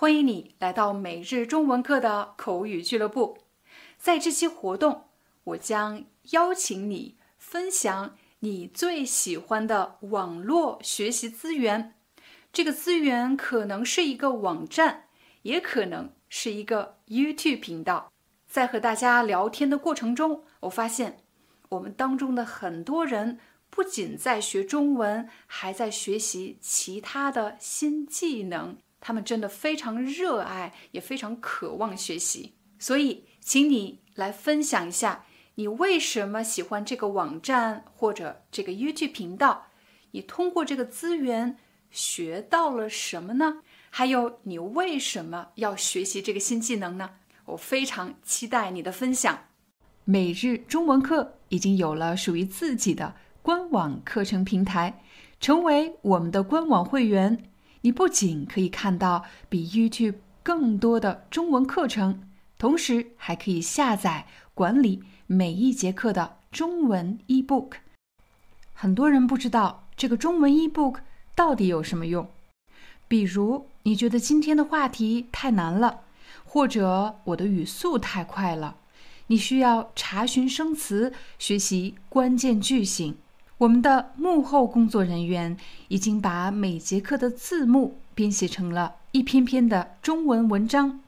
欢迎你来到每日中文课的口语俱乐部。在这期活动，我将邀请你分享你最喜欢的网络学习资源。这个资源可能是一个网站，也可能是一个 YouTube 频道。在和大家聊天的过程中，我发现我们当中的很多人不仅在学中文，还在学习其他的新技能。他们真的非常热爱，也非常渴望学习。所以，请你来分享一下，你为什么喜欢这个网站或者这个 YouTube 频道？你通过这个资源学到了什么呢？还有，你为什么要学习这个新技能呢？我非常期待你的分享。每日中文课已经有了属于自己的官网课程平台，成为我们的官网会员。你不仅可以看到比 YouTube 更多的中文课程，同时还可以下载管理每一节课的中文 eBook。很多人不知道这个中文 eBook 到底有什么用，比如你觉得今天的话题太难了，或者我的语速太快了，你需要查询生词、学习关键句型。我们的幕后工作人员已经把每节课的字幕编写成了一篇篇的中文文章，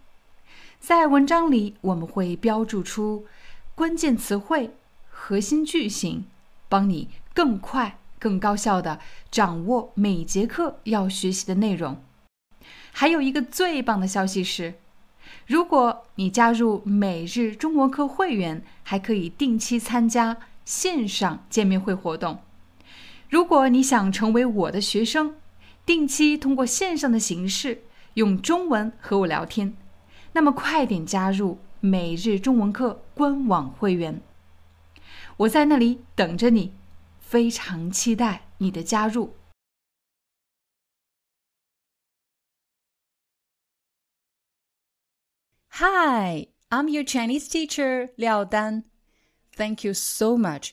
在文章里我们会标注出关键词汇、核心句型，帮你更快、更高效地掌握每节课要学习的内容。还有一个最棒的消息是，如果你加入每日中文课会员，还可以定期参加。线上见面会活动，如果你想成为我的学生，定期通过线上的形式用中文和我聊天，那么快点加入每日中文课官网会员，我在那里等着你，非常期待你的加入。Hi, I'm your Chinese teacher 廖丹。Thank you so much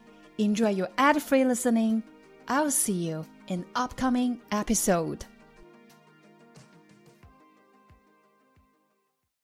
Enjoy your ad free listening. I'll see you in upcoming episode.